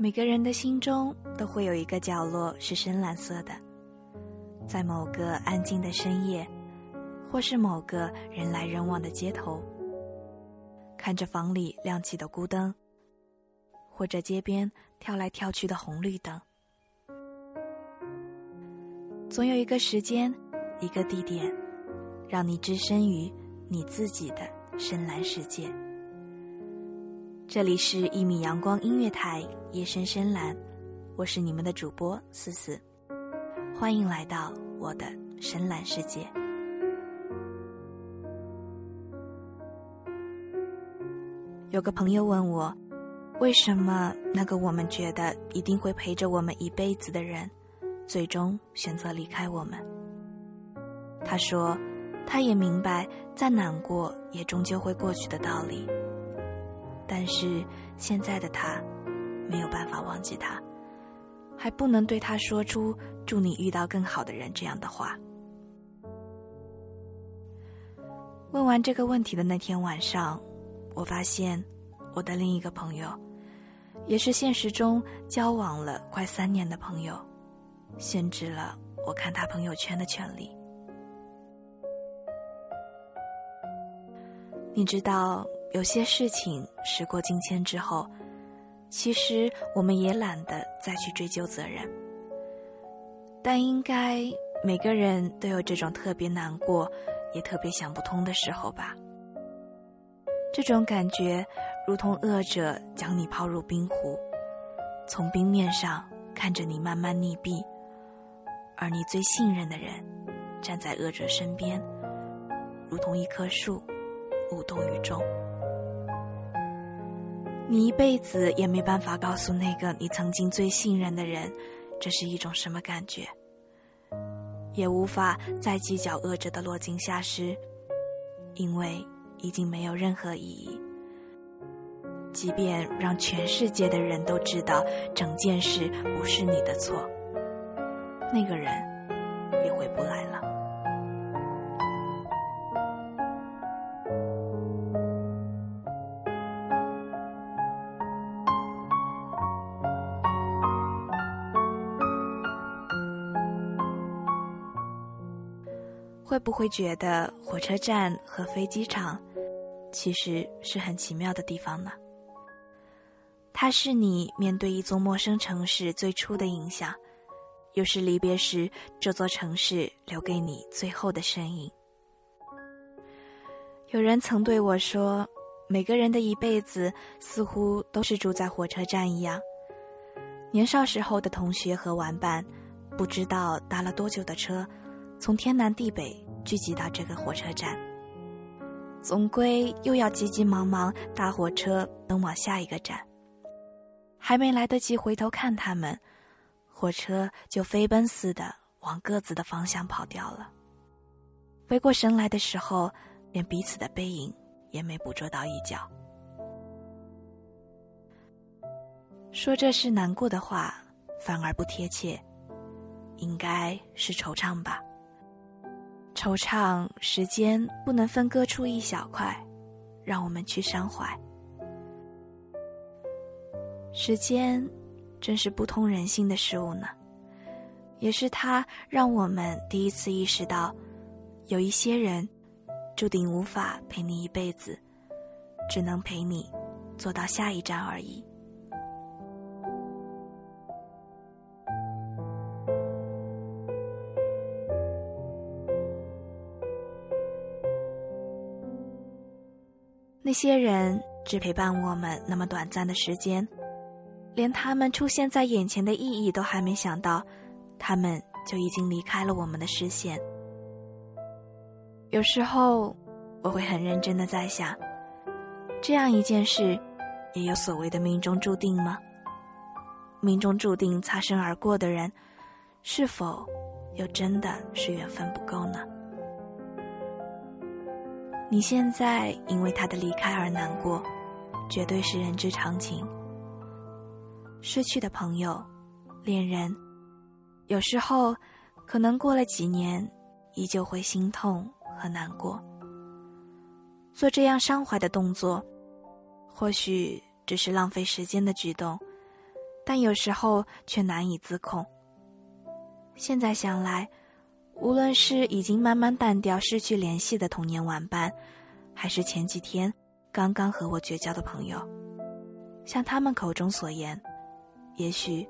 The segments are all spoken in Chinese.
每个人的心中都会有一个角落是深蓝色的，在某个安静的深夜，或是某个人来人往的街头，看着房里亮起的孤灯，或者街边跳来跳去的红绿灯，总有一个时间，一个地点，让你置身于你自己的深蓝世界。这里是一米阳光音乐台，夜深深蓝，我是你们的主播思思，欢迎来到我的深蓝世界。有个朋友问我，为什么那个我们觉得一定会陪着我们一辈子的人，最终选择离开我们？他说，他也明白，再难过也终究会过去的道理。但是现在的他，没有办法忘记他，还不能对他说出“祝你遇到更好的人”这样的话。问完这个问题的那天晚上，我发现我的另一个朋友，也是现实中交往了快三年的朋友，限制了我看他朋友圈的权利。你知道？有些事情时过境迁之后，其实我们也懒得再去追究责任。但应该每个人都有这种特别难过，也特别想不通的时候吧。这种感觉如同恶者将你抛入冰湖，从冰面上看着你慢慢溺毙，而你最信任的人站在恶者身边，如同一棵树，无动于衷。你一辈子也没办法告诉那个你曾经最信任的人，这是一种什么感觉，也无法再计较恶者的落井下石，因为已经没有任何意义。即便让全世界的人都知道整件事不是你的错，那个人也回不来了。会不会觉得火车站和飞机场其实是很奇妙的地方呢？它是你面对一座陌生城市最初的印象，又是离别时这座城市留给你最后的身影。有人曾对我说：“每个人的一辈子似乎都是住在火车站一样。”年少时候的同学和玩伴，不知道搭了多久的车。从天南地北聚集到这个火车站，总归又要急急忙忙搭火车奔往下一个站。还没来得及回头看他们，火车就飞奔似的往各自的方向跑掉了。回过神来的时候，连彼此的背影也没捕捉到一角。说这是难过的话，反而不贴切，应该是惆怅吧。惆怅，时间不能分割出一小块，让我们去伤怀。时间，真是不通人性的事物呢。也是它让我们第一次意识到，有一些人，注定无法陪你一辈子，只能陪你，坐到下一站而已。那些人只陪伴我们那么短暂的时间，连他们出现在眼前的意义都还没想到，他们就已经离开了我们的视线。有时候，我会很认真的在想，这样一件事，也有所谓的命中注定吗？命中注定擦身而过的人，是否又真的是缘分不够呢？你现在因为他的离开而难过，绝对是人之常情。失去的朋友、恋人，有时候可能过了几年，依旧会心痛和难过。做这样伤怀的动作，或许只是浪费时间的举动，但有时候却难以自控。现在想来。无论是已经慢慢淡掉、失去联系的童年玩伴，还是前几天刚刚和我绝交的朋友，像他们口中所言，也许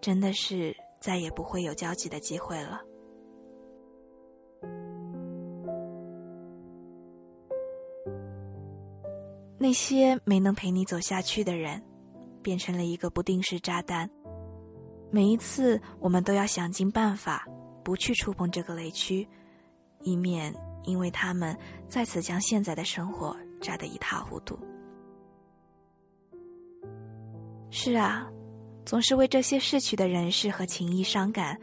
真的是再也不会有交集的机会了。那些没能陪你走下去的人，变成了一个不定时炸弹。每一次，我们都要想尽办法。不去触碰这个雷区，以免因为他们再次将现在的生活炸得一塌糊涂。是啊，总是为这些逝去的人事和情谊伤感，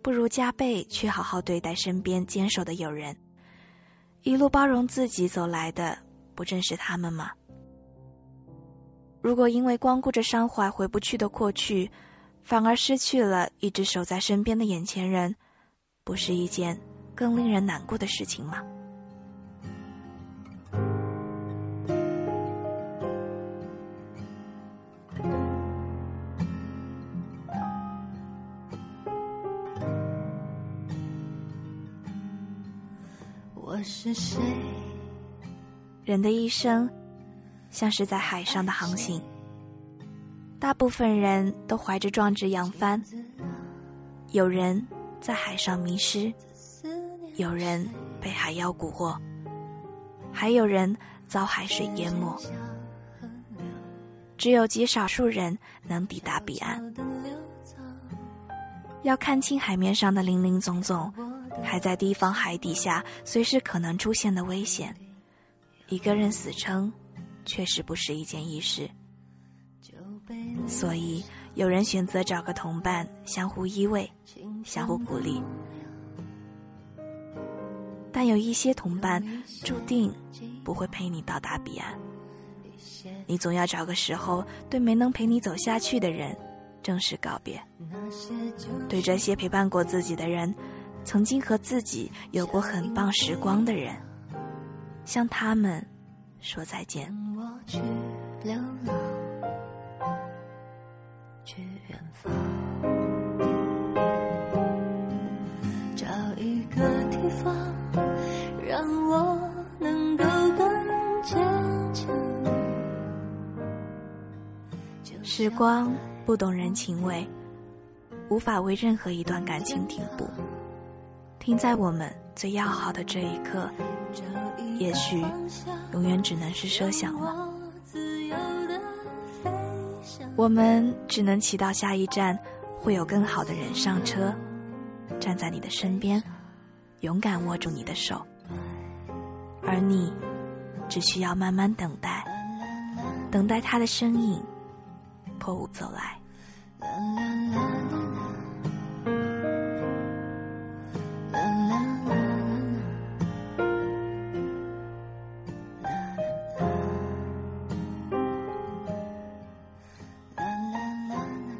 不如加倍去好好对待身边坚守的友人。一路包容自己走来的，不正是他们吗？如果因为光顾着伤怀回不去的过去，反而失去了一直守在身边的眼前人。不是一件更令人难过的事情吗？我是谁？人的一生像是在海上的航行，大部分人都怀着壮志扬帆，有人。在海上迷失，有人被海妖蛊惑，还有人遭海水淹没。只有极少数人能抵达彼岸。要看清海面上的林林总总，还在提防海底下随时可能出现的危险。一个人死撑，确实不是一件易事。所以。有人选择找个同伴，相互依偎，相互鼓励；但有一些同伴注定不会陪你到达彼岸。你总要找个时候，对没能陪你走下去的人正式告别；对这些陪伴过自己的人，曾经和自己有过很棒时光的人，向他们说再见。去远方，找一个地方，让我能够更坚强。时光不懂人情味，无法为任何一段感情停步。停在我们最要好的这一刻，也许永远只能是设想了。我们只能祈祷下一站会有更好的人上车，站在你的身边，勇敢握住你的手，而你只需要慢慢等待，等待他的身影破雾走来。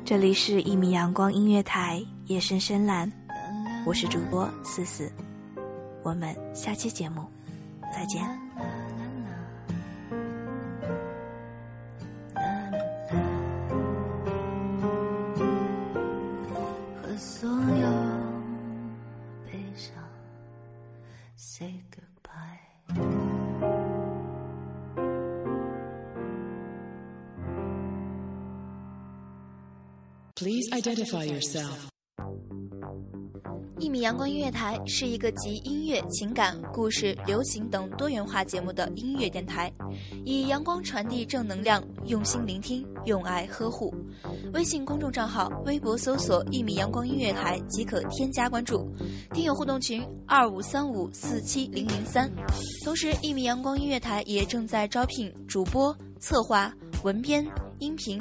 这里是一米阳光音乐台，夜深深蓝，我是主播思思，我们下期节目再见。和所有悲伤 say goodbye。Please identify yourself. 一米阳光音乐台是一个集音乐、情感、故事、流行等多元化节目的音乐电台，以阳光传递正能量，用心聆听，用爱呵护。微信公众账号、微博搜索“一米阳光音乐台”即可添加关注。听友互动群：二五三五四七零零三。同时，一米阳光音乐台也正在招聘主播、策划、文编、音频、